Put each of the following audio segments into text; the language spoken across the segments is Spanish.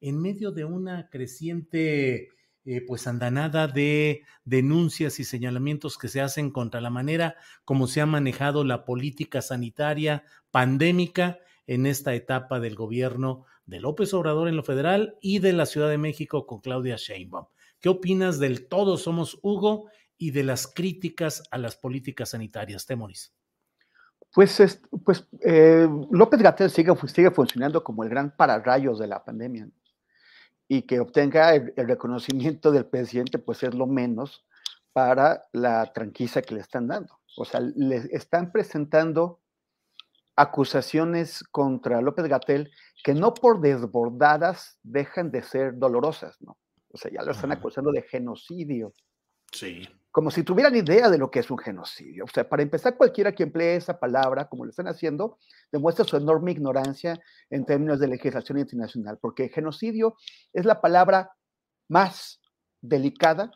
En medio de una creciente eh, pues andanada de denuncias y señalamientos que se hacen contra la manera como se ha manejado la política sanitaria pandémica en esta etapa del gobierno de López Obrador en lo federal y de la Ciudad de México con Claudia Sheinbaum. ¿Qué opinas del todos somos Hugo y de las críticas a las políticas sanitarias, Temoris? Pues, pues eh, López Gatel sigue, sigue funcionando como el gran pararrayos de la pandemia y que obtenga el, reconocimiento del presidente, pues es lo menos para la tranquila que le están dando. O sea, le están presentando acusaciones contra López Gatel que no por desbordadas dejan de ser dolorosas, ¿no? O sea, ya lo están acusando de genocidio. Sí como si tuvieran idea de lo que es un genocidio. O sea, para empezar, cualquiera que emplee esa palabra, como lo están haciendo, demuestra su enorme ignorancia en términos de legislación internacional, porque genocidio es la palabra más delicada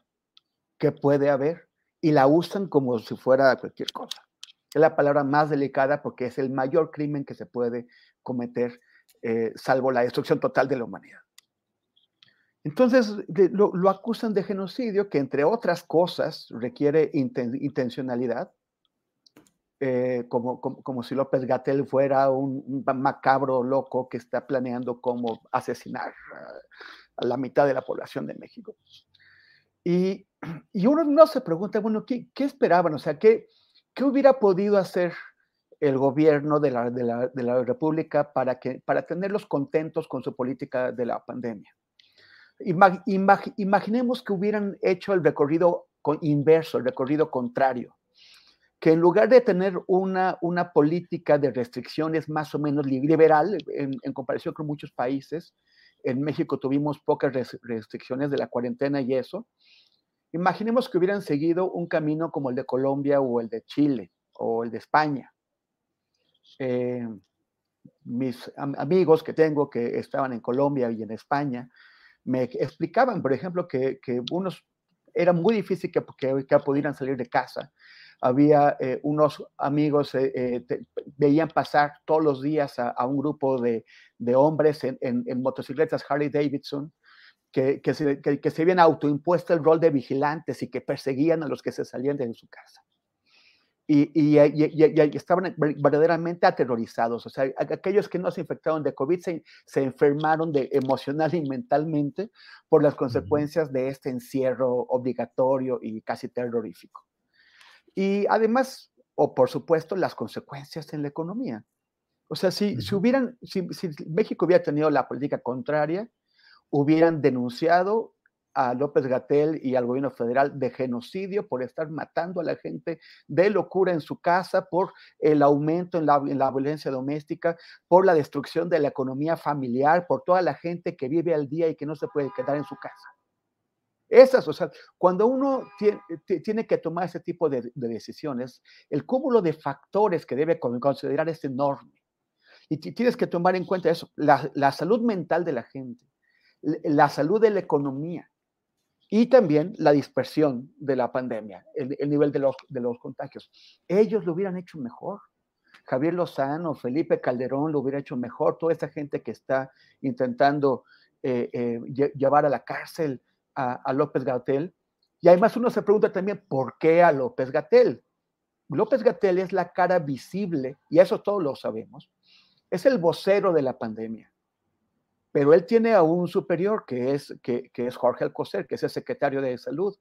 que puede haber y la usan como si fuera cualquier cosa. Es la palabra más delicada porque es el mayor crimen que se puede cometer, eh, salvo la destrucción total de la humanidad. Entonces lo, acusan de genocidio, que entre otras cosas requiere intencionalidad, eh, como, si López Gatel fuera un, macabro loco que está planeando cómo asesinar a, la mitad de la población de México. Y, uno no se pregunta, bueno, ¿qué, esperaban? O sea, ¿qué, ¿qué hubiera podido hacer el gobierno de la, de la, de la República para, que, para tenerlos contentos con su política de la pandemia? Imaginemos que hubieran hecho el recorrido inverso, el recorrido contrario, que en lugar de tener una, una política de restricciones más o menos liberal en, comparación con muchos países, en México tuvimos pocas restricciones de la cuarentena y eso, imaginemos que hubieran seguido un camino como el de Colombia o el de Chile o el de España. Eh, mis amigos que tengo que estaban en Colombia y en España, me explicaban, por ejemplo, que, unos era muy difícil que, que, pudieran salir de casa. Había eh, unos amigos, eh, eh, veían pasar todos los días a, un grupo de, hombres en, en, motocicletas Harley Davidson que, que, se, que, se habían autoimpuesto el rol de vigilantes y que perseguían a los que se salían de su casa y, estaban verdaderamente aterrorizados. O sea, aquellos que no se infectaron de COVID se, enfermaron de, emocional y mentalmente por las consecuencias de este encierro obligatorio y casi terrorífico. Y además, o por supuesto, las consecuencias en la economía. O sea, si, si hubieran, si México hubiera tenido la política contraria, hubieran denunciado a López Gatel y al gobierno federal de genocidio por estar matando a la gente de locura en su casa, por el aumento en la, violencia doméstica, por la destrucción de la economía familiar, por toda la gente que vive al día y que no se puede quedar en su casa. Esas, o sea, cuando uno tiene, que tomar ese tipo de, decisiones, el cúmulo de factores que debe considerar es enorme. Y tienes que tomar en cuenta eso, la, la salud mental de la gente, la salud de la economía, y también la dispersión de la pandemia, el, nivel de los, de los contagios. Ellos lo hubieran hecho mejor. Javier Lozano, Felipe Calderón lo hubiera hecho mejor, toda esta gente que está intentando eh, eh, llevar a la cárcel a, López Gatel. Y además uno se pregunta también, ¿por qué a López Gatel? López Gatel es la cara visible, y eso todos lo sabemos, es el vocero de la pandemia. Pero él tiene a un superior que es, que, es Jorge Alcocer, que es el secretario de Salud,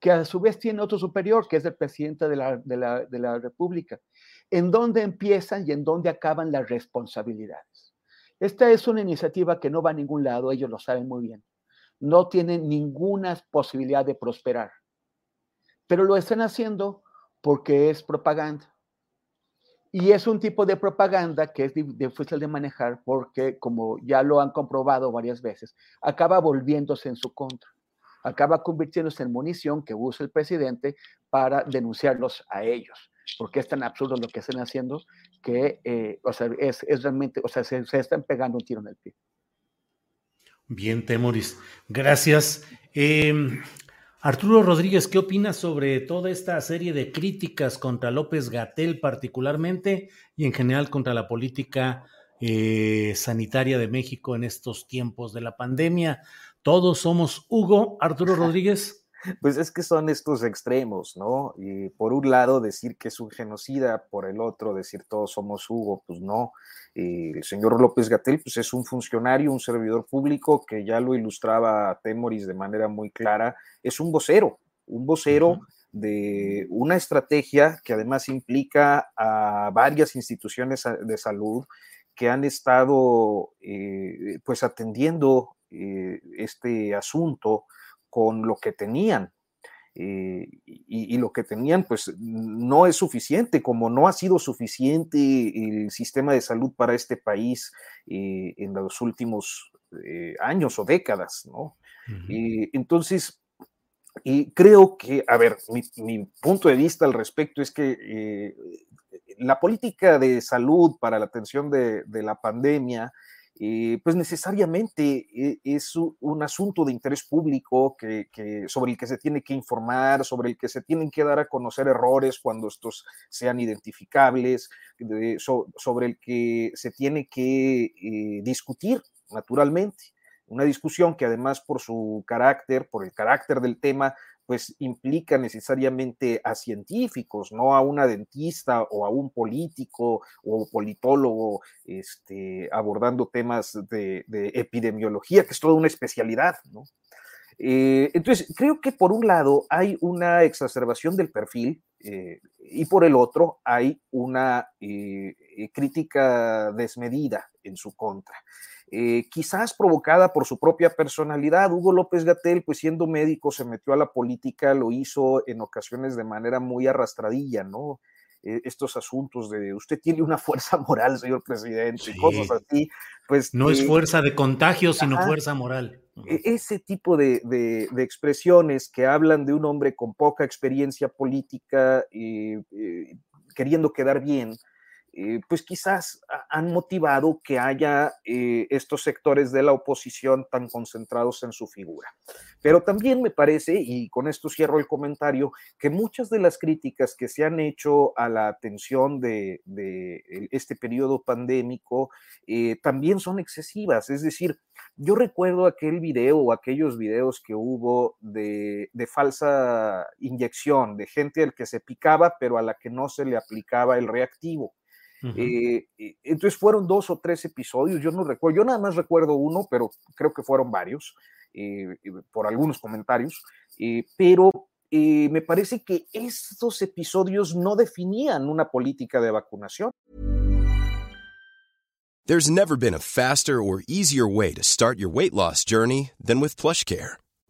que a su vez tiene otro superior, que es el presidente de la, de la, de la República. ¿En dónde empiezan y en dónde acaban las responsabilidades? Esta es una iniciativa que no va a ningún lado, ellos lo saben muy bien. No tienen ninguna posibilidad de prosperar. Pero lo están haciendo porque es propaganda. Y es un tipo de propaganda que es difícil de manejar porque, como ya lo han comprobado varias veces, acaba volviéndose en su contra. Acaba convirtiéndose en munición que usa el presidente para denunciarlos a ellos. Porque es tan absurdo lo que están haciendo que, eh, o sea, es, realmente, o sea, se, están pegando un tiro en el pie. Bien, Temoris. Gracias. Eh, Arturo Rodríguez, ¿qué opinas sobre toda esta serie de críticas contra López Gatel particularmente y en general contra la política eh, sanitaria de México en estos tiempos de la pandemia? Todos somos Hugo, Arturo Rodríguez. Pues es que son estos extremos, ¿no? Y por un lado decir que es un genocida, por el otro decir todos somos Hugo, pues no. el señor López Gatel, pues es un funcionario, un servidor público que ya lo ilustraba Temoris de manera muy clara, es un vocero, un vocero de una estrategia que además implica a varias instituciones de salud que han estado eh, pues atendiendo eh, este asunto con lo que tenían. Eh, y, lo que tenían pues no es suficiente, como no ha sido suficiente el sistema de salud para este país eh, en los últimos eh, años o décadas, ¿no? entonces, creo que, a ver, mi, punto de vista al respecto es que la política de salud para la atención de, de la pandemia eh, pues necesariamente eh, es un asunto de interés público que, sobre el que se tiene que informar, sobre el que se tienen que dar a conocer errores cuando estos sean identificables, sobre el que se tiene que eh, discutir naturalmente. Una discusión que además por su carácter, por el carácter del tema, pues implica necesariamente a científicos, no a una dentista o a un político o politólogo este, abordando temas de, epidemiología, que es toda una especialidad, ¿no? Eh, entonces, creo que por un lado hay una exacerbación del perfil eh, y por el otro hay una eh, crítica desmedida en su contra. Eh, quizás provocada por su propia personalidad. Hugo López Gatel, pues siendo médico, se metió a la política, lo hizo en ocasiones de manera muy arrastradilla, ¿no? Eh, estos asuntos de usted tiene una fuerza moral, señor presidente, cosas así, pues... No es eh, fuerza de contagio, sino fuerza moral. E, ese tipo de, de, expresiones que hablan de un hombre con poca experiencia política, queriendo quedar bien, eh, pues quizás han motivado que haya eh, estos sectores de la oposición tan concentrados en su figura. Pero también me parece, y con esto cierro el comentario, que muchas de las críticas que se han hecho a la atención de, este periodo pandémico eh, también son excesivas. Es decir, yo recuerdo aquel video o aquellos videos que hubo de, de falsa inyección, de gente al que se picaba, pero a la que no se le aplicaba el reactivo. Eh, entonces fueron dos o tres episodios, yo no recuerdo, yo nada más recuerdo uno, pero creo que fueron varios, eh, por algunos comentarios, eh, pero me parece que estos episodios no definían una política de vacunación. There's never been a faster or easier way to start your weight loss journey than with PlushCare.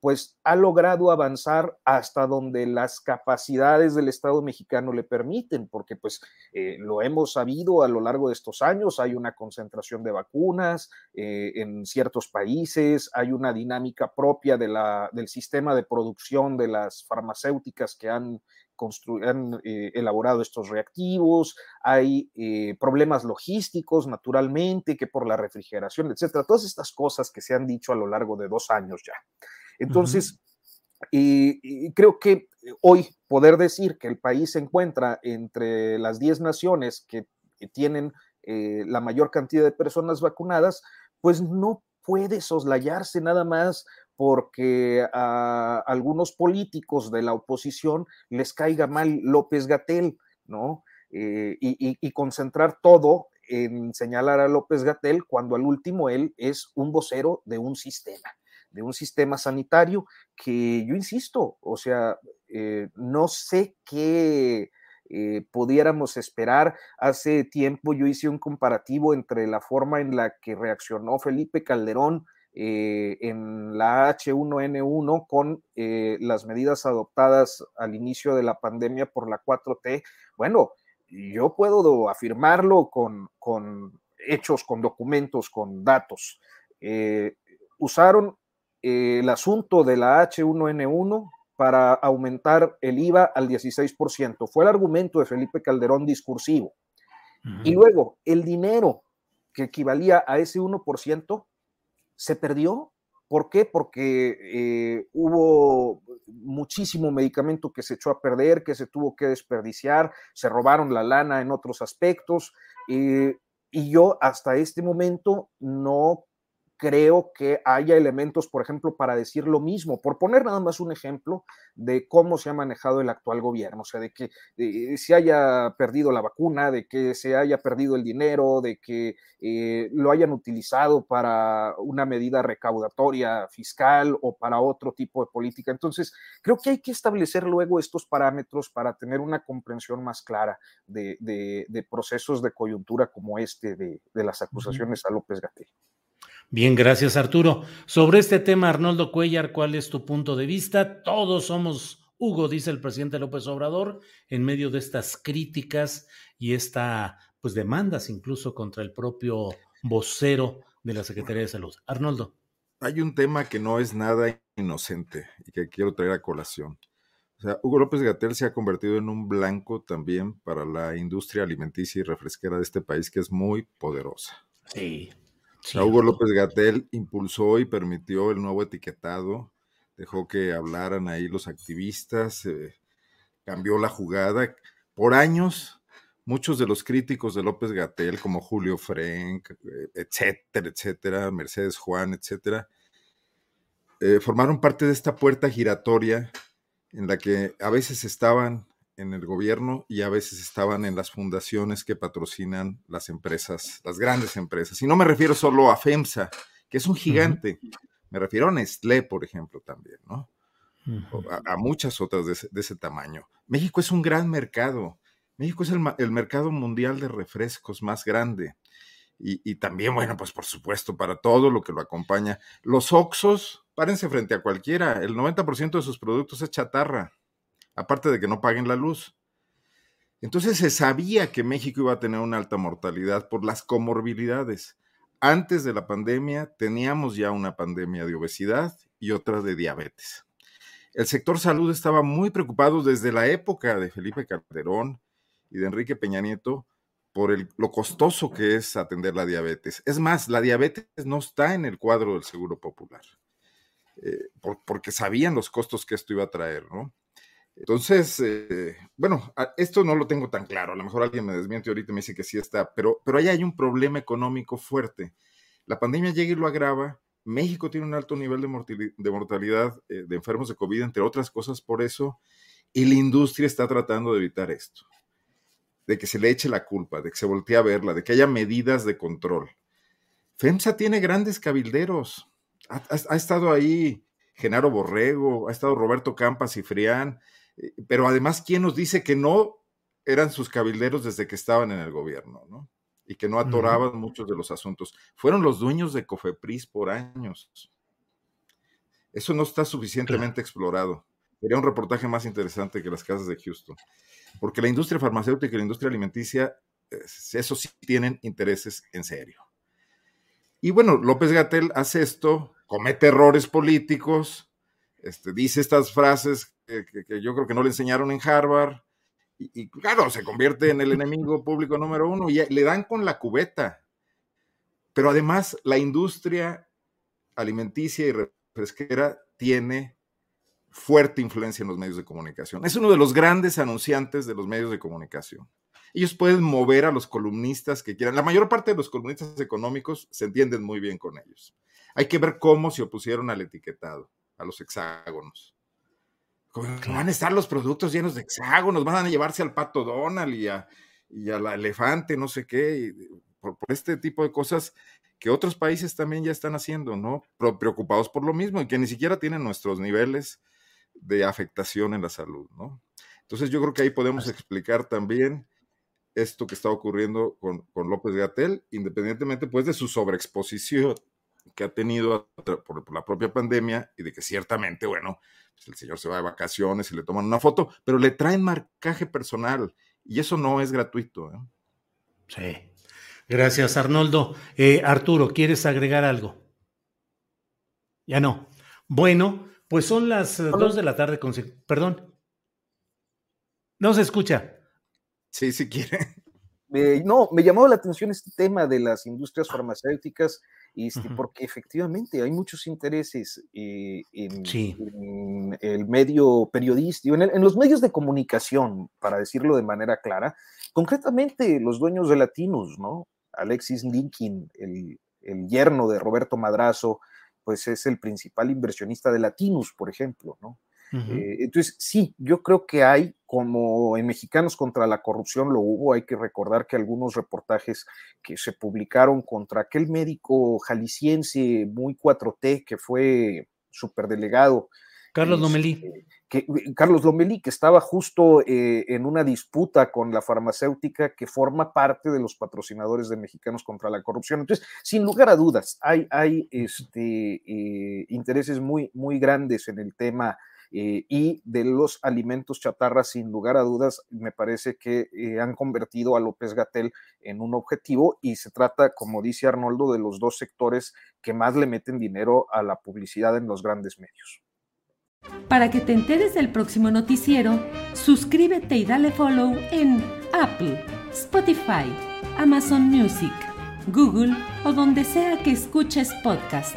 pues ha logrado avanzar hasta donde las capacidades del Estado mexicano le permiten, porque pues eh, lo hemos sabido a lo largo de estos años, hay una concentración de vacunas eh, en ciertos países, hay una dinámica propia del sistema de producción de las farmacéuticas que han han eh, elaborado estos reactivos, hay problemas logísticos, naturalmente, que por la refrigeración, etcétera, todas estas cosas que se han dicho a lo largo de dos años ya. Entonces, y, creo que hoy poder decir que el país se encuentra entre las 10 naciones que, tienen eh, la mayor cantidad de personas vacunadas, pues no puede soslayarse nada más porque a algunos políticos de la oposición les caiga mal López Gatel, ¿no? Eh, y, y, concentrar todo en señalar a López Gatel cuando al último él es un vocero de un sistema de un sistema sanitario que yo insisto, o sea, eh, no sé qué eh, pudiéramos esperar. Hace tiempo yo hice un comparativo entre la forma en la que reaccionó Felipe Calderón eh, en la H1N1 con las medidas adoptadas al inicio de la pandemia por la 4T. Bueno, yo puedo afirmarlo con, con hechos, con documentos, con datos. usaron el asunto de la H1N1 para aumentar el IVA al 16%. Fue el argumento de Felipe Calderón discursivo. Y luego, el dinero que equivalía a ese 1% se perdió. ¿Por qué? Porque eh, hubo muchísimo medicamento que se echó a perder, que se tuvo que desperdiciar, se robaron la lana en otros aspectos. Eh, y yo hasta este momento no creo que haya elementos, por ejemplo, para decir lo mismo, por poner nada más un ejemplo de cómo se ha manejado el actual gobierno, o sea, de que se haya perdido la vacuna, de que se haya perdido el dinero, de que eh, lo hayan utilizado para una medida recaudatoria fiscal o para otro tipo de política. Entonces, creo que hay que establecer luego estos parámetros para tener una comprensión más clara de, procesos de coyuntura como este de, las acusaciones a López Gatel. Bien, gracias Arturo. Sobre este tema, Arnoldo Cuellar, ¿cuál es tu punto de vista? Todos somos Hugo, dice el presidente López Obrador, en medio de estas críticas y esta, pues, demandas incluso contra el propio vocero de la Secretaría de Salud. Arnoldo. Hay un tema que no es nada inocente y que quiero traer a colación. O sea, Hugo López Gatel se ha convertido en un blanco también para la industria alimenticia y refresquera de este país, que es muy poderosa. Sí. Hugo López Gatel impulsó y permitió el nuevo etiquetado, dejó que hablaran ahí los activistas, eh, cambió la jugada. Por años, muchos de los críticos de López Gatel, como Julio Frank, eh, etcétera, etcétera, Mercedes Juan, etcétera, eh, formaron parte de esta puerta giratoria en la que a veces estaban en el gobierno y a veces estaban en las fundaciones que patrocinan las empresas, las grandes empresas. Y no me refiero solo a FEMSA, que es un gigante, me refiero a Nestlé, por ejemplo, también, ¿no? a, muchas otras de ese, tamaño. México es un gran mercado. México es el, mercado mundial de refrescos más grande. Y, y, también, bueno, pues por supuesto, para todo lo que lo acompaña. Los Oxos, párense frente a cualquiera, el 90% de sus productos es chatarra aparte de que no paguen la luz. Entonces se sabía que México iba a tener una alta mortalidad por las comorbilidades. Antes de la pandemia teníamos ya una pandemia de obesidad y otra de diabetes. El sector salud estaba muy preocupado desde la época de Felipe Calderón y de Enrique Peña Nieto por lo costoso que es atender la diabetes. Es más, la diabetes no está en el cuadro del Seguro Popular, eh, porque sabían los costos que esto iba a traer, ¿no? Entonces, eh, bueno, esto no lo tengo tan claro. A lo mejor alguien me desmiente ahorita y me dice que sí está, pero, pero ahí hay un problema económico fuerte. La pandemia llega y lo agrava. México tiene un alto nivel de mortalidad eh, de enfermos de COVID, entre otras cosas por eso, y la industria está tratando de evitar esto, de que se le eche la culpa, de que se voltee a verla, de que haya medidas de control. FEMSA tiene grandes cabilderos, ha, estado ahí Genaro Borrego, ha estado Roberto Campas y Frián, pero además, ¿quién nos dice que no eran sus cabilderos desde que estaban en el gobierno, ¿no? y que no atoraban muchos de los asuntos. Fueron los dueños de Cofepris por años. Eso no está suficientemente explorado. Sería un reportaje más interesante que las casas de Houston. Porque la industria farmacéutica y la industria alimenticia, eso sí tienen intereses en serio. Y bueno, López Gatel hace esto, comete errores políticos, este, dice estas frases que, yo creo que no le enseñaron en Harvard, y, claro, se convierte en el enemigo público número uno y le dan con la cubeta. Pero además la industria alimenticia y refresquera tiene fuerte influencia en los medios de comunicación. Es uno de los grandes anunciantes de los medios de comunicación. Ellos pueden mover a los columnistas que quieran. La mayor parte de los columnistas económicos se entienden muy bien con ellos. Hay que ver cómo se opusieron al etiquetado, a los hexágonos van a estar los productos llenos de hexágonos, van a llevarse al pato Donald y a, la elefante, no sé qué, por, este tipo de cosas que otros países también ya están haciendo, ¿no? Preocupados por lo mismo y que ni siquiera tienen nuestros niveles de afectación en la salud, ¿no? Entonces yo creo que ahí podemos explicar también esto que está ocurriendo con, con López Gatel, independientemente pues de su sobreexposición que ha tenido por, la propia pandemia y de que ciertamente, bueno, el señor se va de vacaciones y le toman una foto, pero le traen marcaje personal y eso no es gratuito. ¿eh? Sí. Gracias, Arnoldo. Eh, Arturo, ¿quieres agregar algo? Ya no. Bueno, pues son las eh, dos de la tarde con... Perdón. No se escucha. Sí, si quiere. no, me llamó la atención este tema de las industrias farmacéuticas este, porque efectivamente hay muchos intereses eh, en, el medio periodístico, en, los medios de comunicación, para decirlo de manera clara, concretamente los dueños de Latinos, ¿no? Alexis Linkin, el, el yerno de Roberto Madrazo, pues es el principal inversionista de Latinos, por ejemplo, ¿no? Eh, entonces, sí, yo creo que hay, como en Mexicanos contra la corrupción lo hubo, hay que recordar que algunos reportajes que se publicaron contra aquel médico jalisciense muy 4T que fue superdelegado. Carlos Lomelí. Este, que, eh, Carlos Lomelí, que estaba justo eh, en una disputa con la farmacéutica que forma parte de los patrocinadores de Mexicanos contra la corrupción. Entonces, sin lugar a dudas, hay, hay este, intereses muy, muy grandes en el tema eh, y de los alimentos chatarras, sin lugar a dudas, me parece que eh, han convertido a López Gatel en un objetivo y se trata, como dice Arnoldo, de los dos sectores que más le meten dinero a la publicidad en los grandes medios. Para que te enteres del próximo noticiero, suscríbete y dale follow en Apple, Spotify, Amazon Music, Google o donde sea que escuches podcast